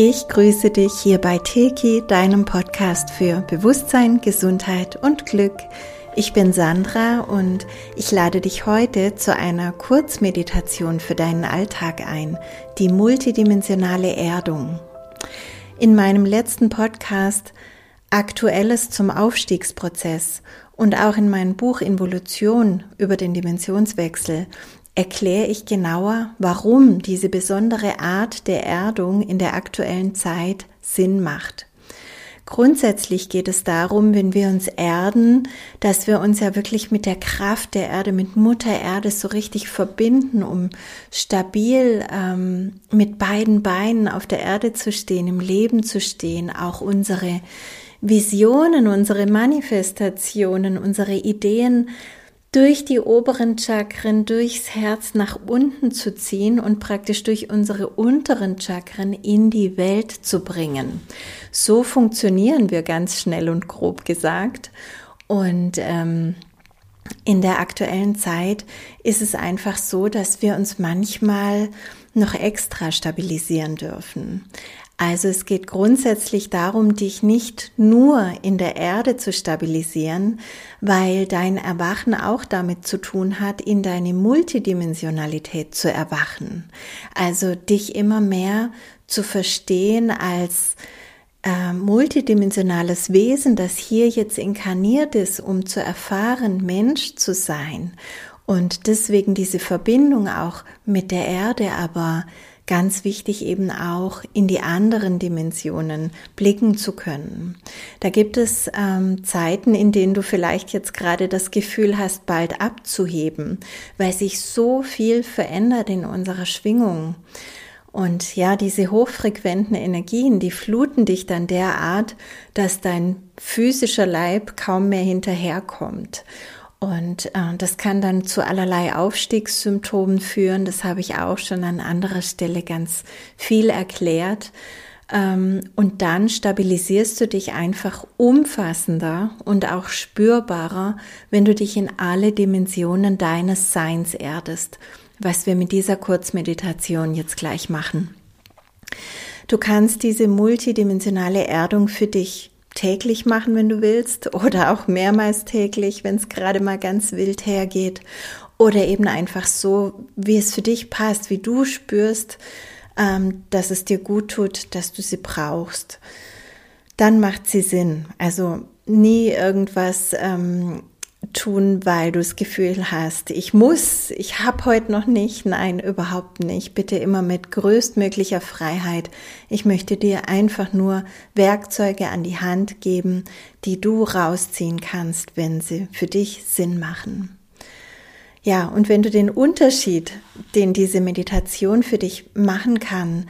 Ich grüße dich hier bei Teki, deinem Podcast für Bewusstsein, Gesundheit und Glück. Ich bin Sandra und ich lade dich heute zu einer Kurzmeditation für deinen Alltag ein, die multidimensionale Erdung. In meinem letzten Podcast Aktuelles zum Aufstiegsprozess und auch in meinem Buch Involution über den Dimensionswechsel erkläre ich genauer, warum diese besondere Art der Erdung in der aktuellen Zeit Sinn macht. Grundsätzlich geht es darum, wenn wir uns erden, dass wir uns ja wirklich mit der Kraft der Erde, mit Mutter Erde so richtig verbinden, um stabil ähm, mit beiden Beinen auf der Erde zu stehen, im Leben zu stehen, auch unsere Visionen, unsere Manifestationen, unsere Ideen durch die oberen Chakren, durchs Herz nach unten zu ziehen und praktisch durch unsere unteren Chakren in die Welt zu bringen. So funktionieren wir ganz schnell und grob gesagt. Und ähm, in der aktuellen Zeit ist es einfach so, dass wir uns manchmal noch extra stabilisieren dürfen. Also es geht grundsätzlich darum, dich nicht nur in der Erde zu stabilisieren, weil dein Erwachen auch damit zu tun hat, in deine Multidimensionalität zu erwachen. Also dich immer mehr zu verstehen als äh, multidimensionales Wesen, das hier jetzt inkarniert ist, um zu erfahren, Mensch zu sein. Und deswegen diese Verbindung auch mit der Erde, aber ganz wichtig eben auch in die anderen Dimensionen blicken zu können. Da gibt es ähm, Zeiten, in denen du vielleicht jetzt gerade das Gefühl hast, bald abzuheben, weil sich so viel verändert in unserer Schwingung. Und ja, diese hochfrequenten Energien, die fluten dich dann derart, dass dein physischer Leib kaum mehr hinterherkommt. Und äh, das kann dann zu allerlei Aufstiegssymptomen führen. Das habe ich auch schon an anderer Stelle ganz viel erklärt. Ähm, und dann stabilisierst du dich einfach umfassender und auch spürbarer, wenn du dich in alle Dimensionen deines Seins erdest, was wir mit dieser Kurzmeditation jetzt gleich machen. Du kannst diese multidimensionale Erdung für dich täglich machen, wenn du willst, oder auch mehrmals täglich, wenn es gerade mal ganz wild hergeht, oder eben einfach so, wie es für dich passt, wie du spürst, ähm, dass es dir gut tut, dass du sie brauchst. Dann macht sie Sinn. Also nie irgendwas ähm, tun, weil du das Gefühl hast, ich muss, ich habe heute noch nicht. Nein, überhaupt nicht. Bitte immer mit größtmöglicher Freiheit. Ich möchte dir einfach nur Werkzeuge an die Hand geben, die du rausziehen kannst, wenn sie für dich Sinn machen. Ja, und wenn du den Unterschied, den diese Meditation für dich machen kann,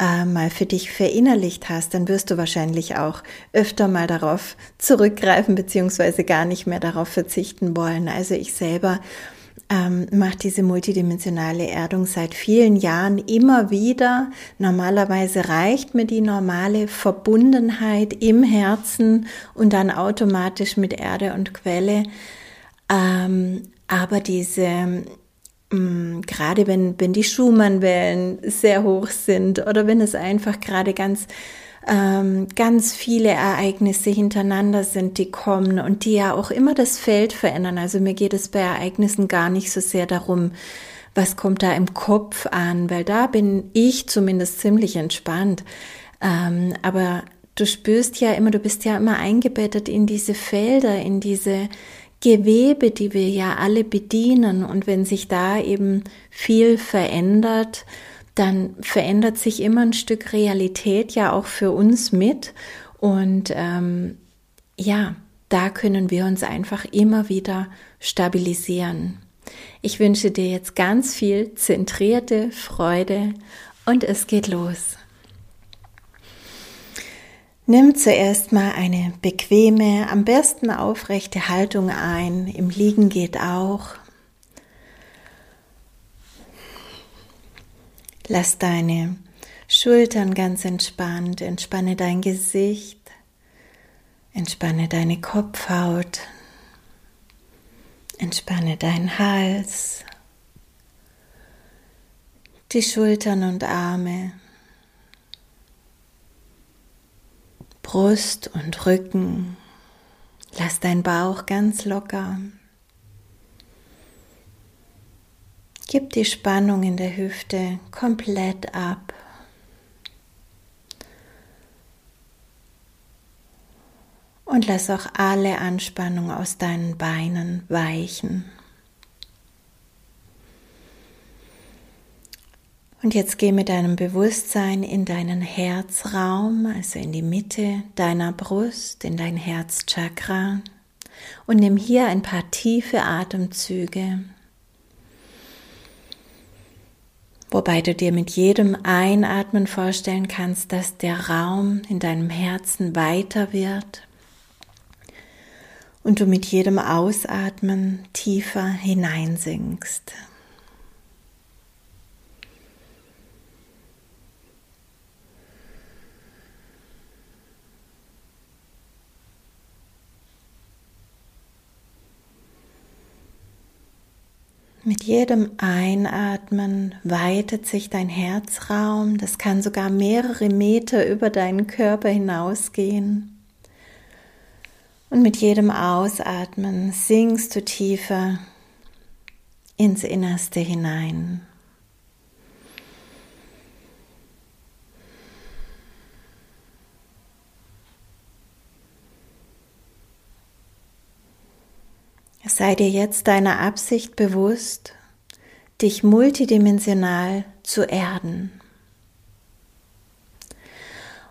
äh, mal für dich verinnerlicht hast, dann wirst du wahrscheinlich auch öfter mal darauf zurückgreifen beziehungsweise gar nicht mehr darauf verzichten wollen. Also ich selber ähm, mache diese multidimensionale Erdung seit vielen Jahren immer wieder. Normalerweise reicht mir die normale Verbundenheit im Herzen und dann automatisch mit Erde und Quelle. Ähm, aber diese gerade wenn, wenn die Schumann-Wellen sehr hoch sind oder wenn es einfach gerade ganz, ähm, ganz viele Ereignisse hintereinander sind, die kommen und die ja auch immer das Feld verändern. Also mir geht es bei Ereignissen gar nicht so sehr darum, was kommt da im Kopf an, weil da bin ich zumindest ziemlich entspannt. Ähm, aber du spürst ja immer, du bist ja immer eingebettet in diese Felder, in diese Gewebe, die wir ja alle bedienen. Und wenn sich da eben viel verändert, dann verändert sich immer ein Stück Realität ja auch für uns mit. Und ähm, ja, da können wir uns einfach immer wieder stabilisieren. Ich wünsche dir jetzt ganz viel zentrierte Freude und es geht los. Nimm zuerst mal eine bequeme, am besten aufrechte Haltung ein. Im Liegen geht auch. Lass deine Schultern ganz entspannt, entspanne dein Gesicht, entspanne deine Kopfhaut, entspanne deinen Hals, die Schultern und Arme Brust und Rücken. Lass deinen Bauch ganz locker. Gib die Spannung in der Hüfte komplett ab. Und lass auch alle Anspannung aus deinen Beinen weichen. Und jetzt geh mit deinem Bewusstsein in deinen Herzraum, also in die Mitte deiner Brust, in dein Herzchakra und nimm hier ein paar tiefe Atemzüge. Wobei du dir mit jedem Einatmen vorstellen kannst, dass der Raum in deinem Herzen weiter wird und du mit jedem Ausatmen tiefer hineinsinkst. Mit jedem Einatmen weitet sich dein Herzraum, das kann sogar mehrere Meter über deinen Körper hinausgehen. Und mit jedem Ausatmen sinkst du tiefer ins Innerste hinein. Sei dir jetzt deiner Absicht bewusst, dich multidimensional zu erden.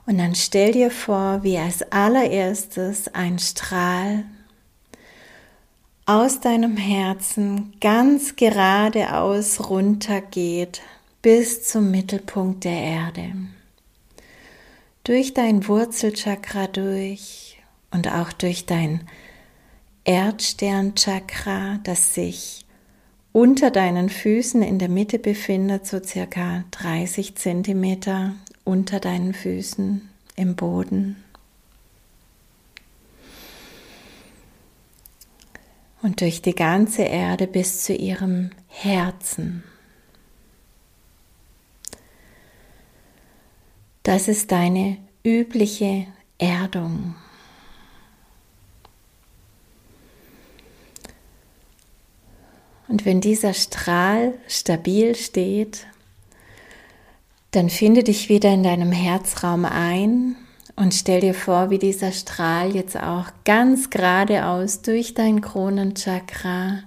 Und dann stell dir vor, wie als allererstes ein Strahl aus deinem Herzen ganz geradeaus runtergeht bis zum Mittelpunkt der Erde. Durch dein Wurzelchakra durch und auch durch dein Erdsternchakra, das sich unter deinen Füßen in der Mitte befindet, so circa 30 Zentimeter unter deinen Füßen im Boden. Und durch die ganze Erde bis zu ihrem Herzen. Das ist deine übliche Erdung. Und wenn dieser Strahl stabil steht, dann finde dich wieder in deinem Herzraum ein und stell dir vor, wie dieser Strahl jetzt auch ganz geradeaus durch dein Kronenchakra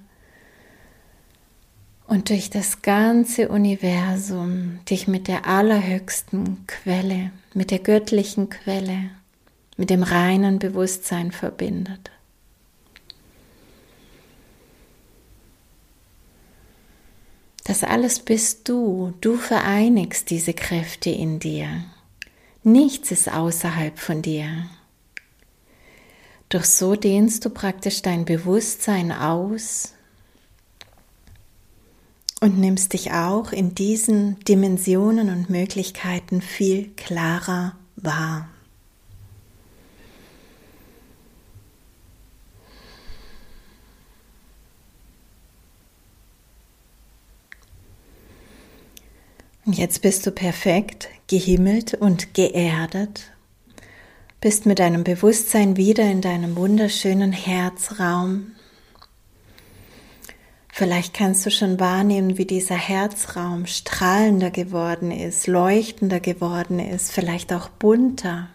und durch das ganze Universum dich mit der allerhöchsten Quelle, mit der göttlichen Quelle, mit dem reinen Bewusstsein verbindet. Das alles bist du. Du vereinigst diese Kräfte in dir. Nichts ist außerhalb von dir. Doch so dehnst du praktisch dein Bewusstsein aus und nimmst dich auch in diesen Dimensionen und Möglichkeiten viel klarer wahr. Jetzt bist du perfekt gehimmelt und geerdet, bist mit deinem Bewusstsein wieder in deinem wunderschönen Herzraum. Vielleicht kannst du schon wahrnehmen, wie dieser Herzraum strahlender geworden ist, leuchtender geworden ist, vielleicht auch bunter.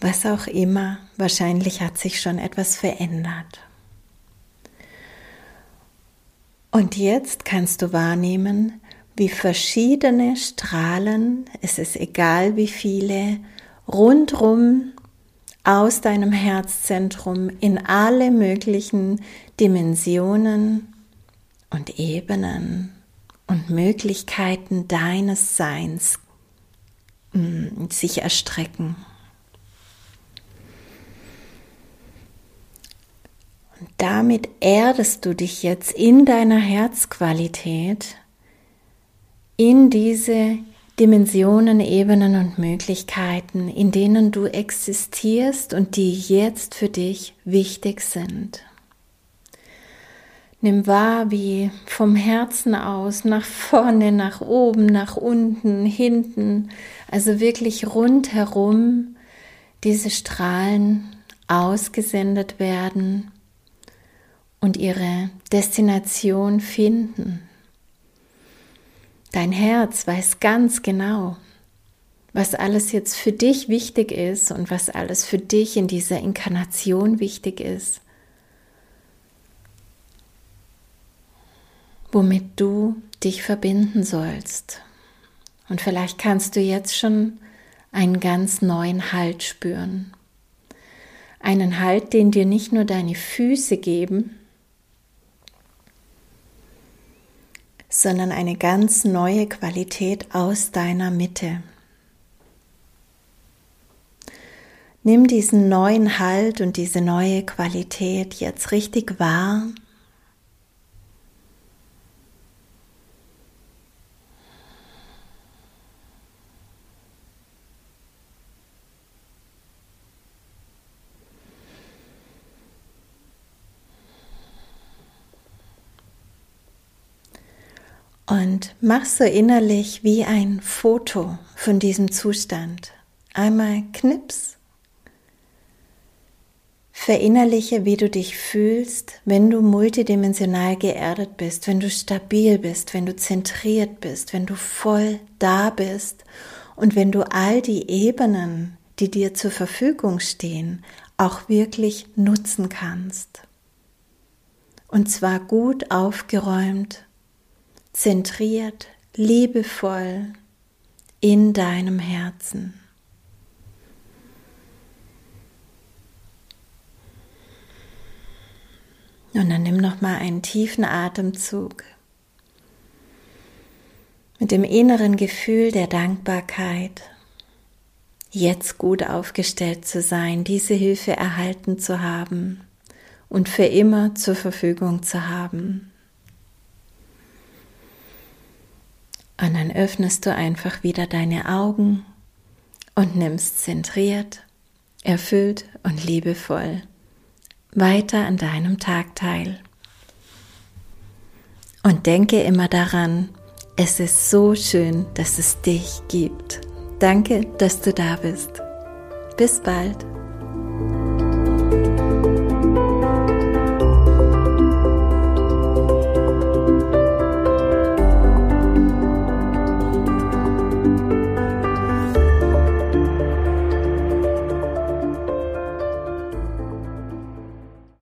Was auch immer, wahrscheinlich hat sich schon etwas verändert. Und jetzt kannst du wahrnehmen, wie verschiedene Strahlen, es ist egal wie viele, rundrum aus deinem Herzzentrum in alle möglichen Dimensionen und Ebenen und Möglichkeiten deines Seins mm, sich erstrecken. Damit erdest du dich jetzt in deiner Herzqualität in diese Dimensionen, Ebenen und Möglichkeiten, in denen du existierst und die jetzt für dich wichtig sind. Nimm wahr, wie vom Herzen aus, nach vorne, nach oben, nach unten, hinten, also wirklich rundherum diese Strahlen ausgesendet werden und ihre Destination finden. Dein Herz weiß ganz genau, was alles jetzt für dich wichtig ist und was alles für dich in dieser Inkarnation wichtig ist. womit du dich verbinden sollst. Und vielleicht kannst du jetzt schon einen ganz neuen Halt spüren. Einen Halt, den dir nicht nur deine Füße geben, sondern eine ganz neue Qualität aus deiner Mitte. Nimm diesen neuen Halt und diese neue Qualität jetzt richtig wahr Und mach so innerlich wie ein Foto von diesem Zustand. Einmal knips. Verinnerliche, wie du dich fühlst, wenn du multidimensional geerdet bist, wenn du stabil bist, wenn du zentriert bist, wenn du voll da bist und wenn du all die Ebenen, die dir zur Verfügung stehen, auch wirklich nutzen kannst. Und zwar gut aufgeräumt zentriert, liebevoll in deinem Herzen. Und dann nimm noch mal einen tiefen Atemzug mit dem inneren Gefühl der Dankbarkeit, jetzt gut aufgestellt zu sein, diese Hilfe erhalten zu haben und für immer zur Verfügung zu haben. Und dann öffnest du einfach wieder deine Augen und nimmst zentriert, erfüllt und liebevoll weiter an deinem Tag teil. Und denke immer daran, es ist so schön, dass es dich gibt. Danke, dass du da bist. Bis bald.